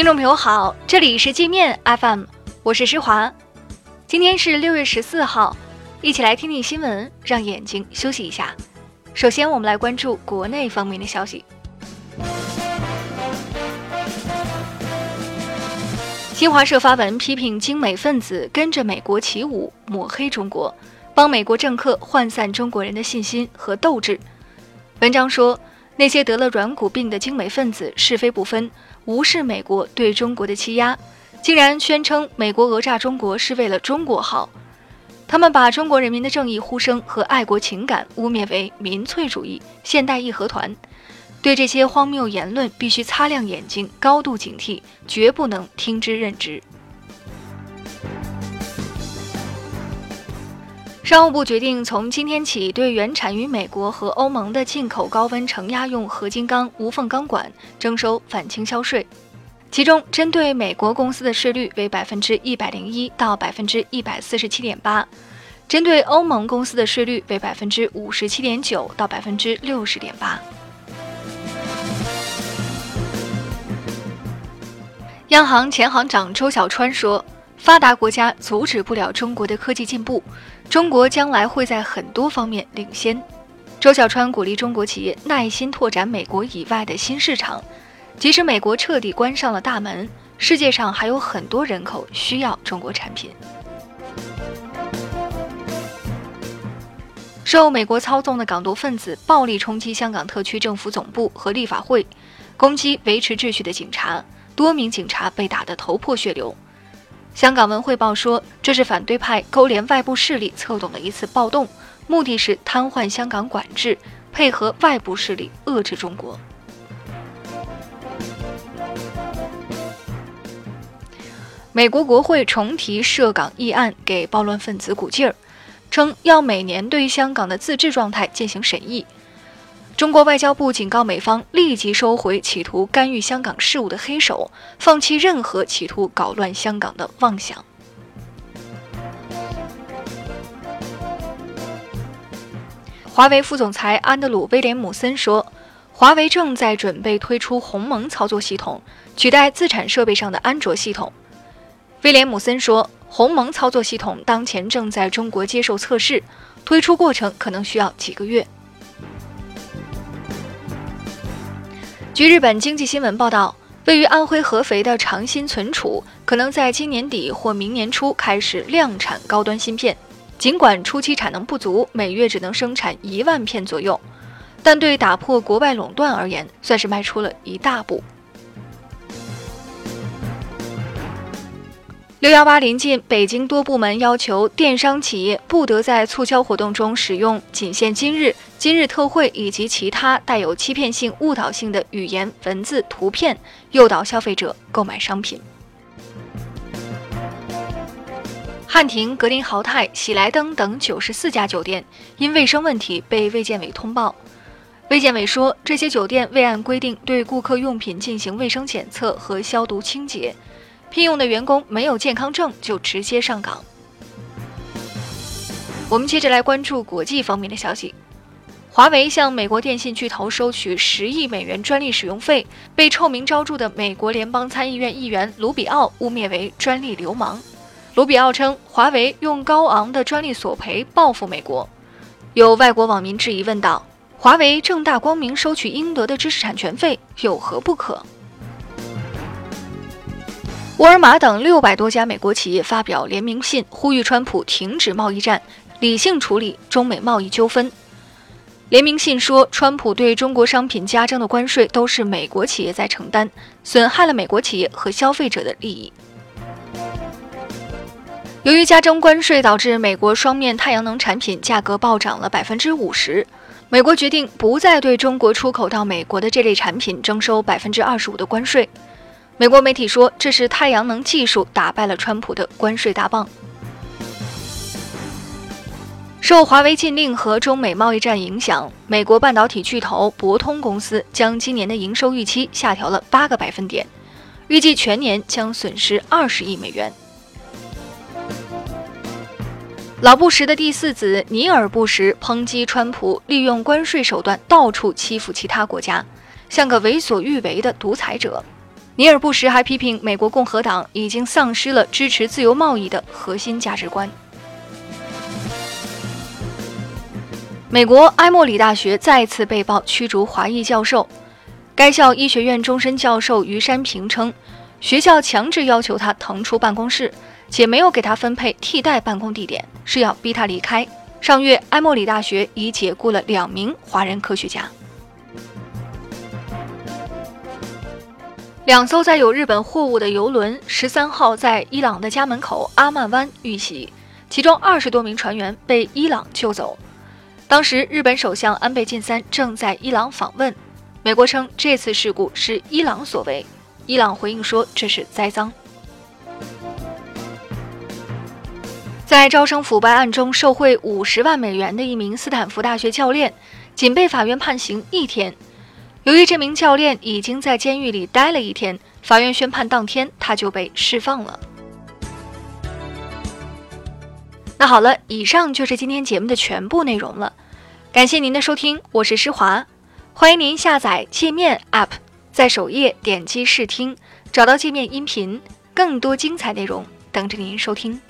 听众朋友好，这里是界面 FM，我是施华。今天是六月十四号，一起来听听新闻，让眼睛休息一下。首先，我们来关注国内方面的消息。新华社发文批评精美分子跟着美国起舞，抹黑中国，帮美国政客涣散中国人的信心和斗志。文章说，那些得了软骨病的精美分子是非不分，无视美国对中国的欺压，竟然宣称美国讹诈中国是为了中国好。他们把中国人民的正义呼声和爱国情感污蔑为民粹主义、现代义和团。对这些荒谬言论，必须擦亮眼睛，高度警惕，绝不能听之任之。商务部决定从今天起，对原产于美国和欧盟的进口高温承压用合金钢无缝钢管征收反倾销税，其中针对美国公司的税率为百分之一百零一到百分之一百四十七点八，针对欧盟公司的税率为百分之五十七点九到百分之六十点八。央行前行长周小川说：“发达国家阻止不了中国的科技进步，中国将来会在很多方面领先。”周小川鼓励中国企业耐心拓展美国以外的新市场，即使美国彻底关上了大门，世界上还有很多人口需要中国产品。受美国操纵的港独分子暴力冲击香港特区政府总部和立法会，攻击维持秩序的警察。多名警察被打得头破血流。香港文汇报说，这是反对派勾连外部势力策动的一次暴动，目的是瘫痪香港管制，配合外部势力遏制中国。美国国会重提涉港议案，给暴乱分子鼓劲儿，称要每年对香港的自治状态进行审议。中国外交部警告美方立即收回企图干预香港事务的黑手，放弃任何企图搞乱香港的妄想。华为副总裁安德鲁·威廉姆森说：“华为正在准备推出鸿蒙操作系统，取代自产设备上的安卓系统。”威廉姆森说：“鸿蒙操作系统当前正在中国接受测试，推出过程可能需要几个月。”据日本经济新闻报道，位于安徽合肥的长鑫存储可能在今年底或明年初开始量产高端芯片。尽管初期产能不足，每月只能生产一万片左右，但对打破国外垄断而言，算是迈出了一大步。六幺八临近，北京多部门要求电商企业不得在促销活动中使用“仅限今日”“今日特惠”以及其他带有欺骗性、误导性的语言、文字、图片，诱导消费者购买商品。汉庭、格林豪泰、喜来登等九十四家酒店因卫生问题被卫健委通报。卫健委说，这些酒店未按规定对顾客用品进行卫生检测和消毒清洁。聘用的员工没有健康证就直接上岗。我们接着来关注国际方面的消息：华为向美国电信巨头收取十亿美元专利使用费，被臭名昭著的美国联邦参议院议员卢比奥污蔑为专利流氓。卢比奥称，华为用高昂的专利索赔报复美国。有外国网民质疑问道：“华为正大光明收取应得的知识产权费，有何不可？”沃尔玛等六百多家美国企业发表联名信，呼吁川普停止贸易战，理性处理中美贸易纠纷。联名信说，川普对中国商品加征的关税都是美国企业在承担，损害了美国企业和消费者的利益。由于加征关税导致美国双面太阳能产品价格暴涨了百分之五十，美国决定不再对中国出口到美国的这类产品征收百分之二十五的关税。美国媒体说，这是太阳能技术打败了川普的关税大棒。受华为禁令和中美贸易战影响，美国半导体巨头博通公司将今年的营收预期下调了八个百分点，预计全年将损失二十亿美元。老布什的第四子尼尔·布什抨击川普利用关税手段到处欺负其他国家，像个为所欲为的独裁者。尼尔·布什还批评美国共和党已经丧失了支持自由贸易的核心价值观。美国埃默里大学再次被曝驱逐华裔教授，该校医学院终身教授于山平称，学校强制要求他腾出办公室，且没有给他分配替代办公地点，是要逼他离开。上月，埃默里大学已解雇了两名华人科学家。两艘载有日本货物的游轮十三号在伊朗的家门口阿曼湾遇袭，其中二十多名船员被伊朗救走。当时，日本首相安倍晋三正在伊朗访问。美国称这次事故是伊朗所为，伊朗回应说这是栽赃。在招生腐败案中受贿五十万美元的一名斯坦福大学教练，仅被法院判刑一天。由于这名教练已经在监狱里待了一天，法院宣判当天他就被释放了。那好了，以上就是今天节目的全部内容了。感谢您的收听，我是施华，欢迎您下载界面 App，在首页点击试听，找到界面音频，更多精彩内容等着您收听。